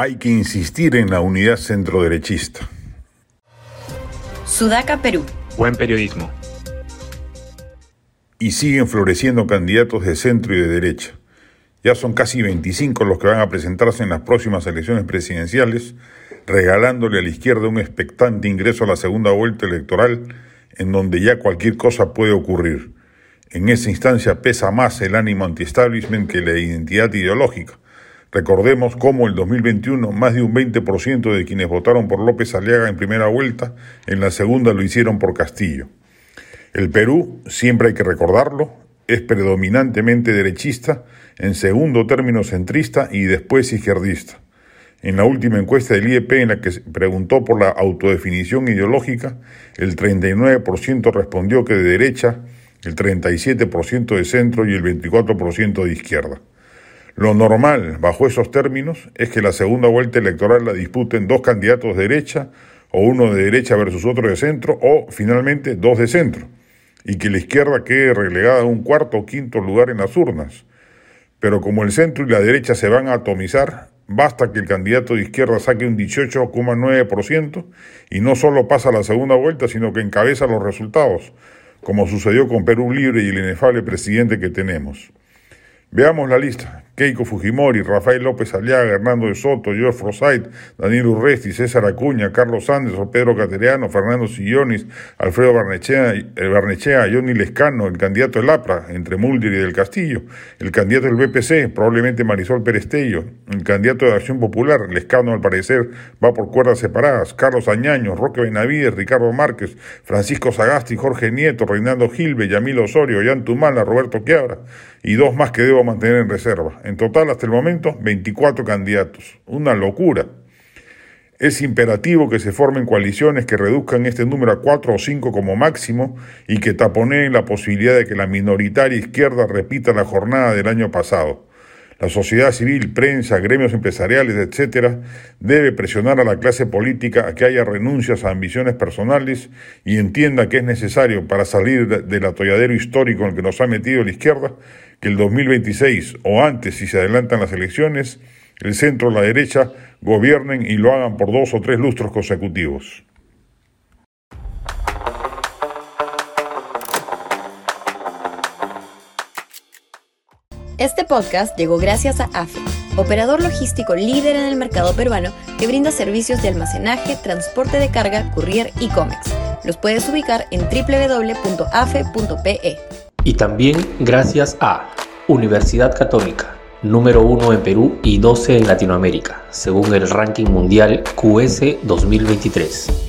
Hay que insistir en la unidad centroderechista. Sudaca, Perú. Buen periodismo. Y siguen floreciendo candidatos de centro y de derecha. Ya son casi 25 los que van a presentarse en las próximas elecciones presidenciales, regalándole a la izquierda un expectante ingreso a la segunda vuelta electoral, en donde ya cualquier cosa puede ocurrir. En esa instancia pesa más el ánimo anti-establishment que la identidad ideológica Recordemos cómo el 2021 más de un 20% de quienes votaron por López Aliaga en primera vuelta, en la segunda lo hicieron por Castillo. El Perú, siempre hay que recordarlo, es predominantemente derechista, en segundo término centrista y después izquierdista. En la última encuesta del IEP en la que se preguntó por la autodefinición ideológica, el 39% respondió que de derecha, el 37% de centro y el 24% de izquierda. Lo normal, bajo esos términos, es que la segunda vuelta electoral la disputen dos candidatos de derecha, o uno de derecha versus otro de centro, o finalmente dos de centro, y que la izquierda quede relegada a un cuarto o quinto lugar en las urnas. Pero como el centro y la derecha se van a atomizar, basta que el candidato de izquierda saque un 18,9% y no solo pasa la segunda vuelta, sino que encabeza los resultados, como sucedió con Perú Libre y el inefable presidente que tenemos. Veamos la lista. Keiko Fujimori, Rafael López Aliaga, Hernando de Soto, George Forsyth, Daniel Urresti, César Acuña, Carlos Sánchez, Pedro Cateriano, Fernando Sillonis, Alfredo Barnechea, eh, Barnechea, Johnny Lescano, el candidato del APRA, entre Mulder y del Castillo, el candidato del BPC, probablemente Marisol Perestello, el candidato de Acción Popular, Lescano al parecer va por cuerdas separadas, Carlos Añaño, Roque Benavides, Ricardo Márquez, Francisco Sagasti, Jorge Nieto, Reinaldo Gilbe, Yamil Osorio, Jan Tumala, Roberto Quiabra, y dos más que debo mantener en reserva. En total, hasta el momento, 24 candidatos. Una locura. Es imperativo que se formen coaliciones que reduzcan este número a cuatro o cinco como máximo y que taponeen la posibilidad de que la minoritaria izquierda repita la jornada del año pasado. La sociedad civil, prensa, gremios empresariales, etcétera, debe presionar a la clase política a que haya renuncias a ambiciones personales y entienda que es necesario para salir del atolladero histórico en el que nos ha metido la izquierda, que el 2026 o antes, si se adelantan las elecciones, el centro o la derecha gobiernen y lo hagan por dos o tres lustros consecutivos. Este podcast llegó gracias a AFE, operador logístico líder en el mercado peruano que brinda servicios de almacenaje, transporte de carga, courier y cómics. Los puedes ubicar en www.afe.pe. Y también gracias a Universidad Católica, número 1 en Perú y 12 en Latinoamérica, según el ranking mundial QS 2023.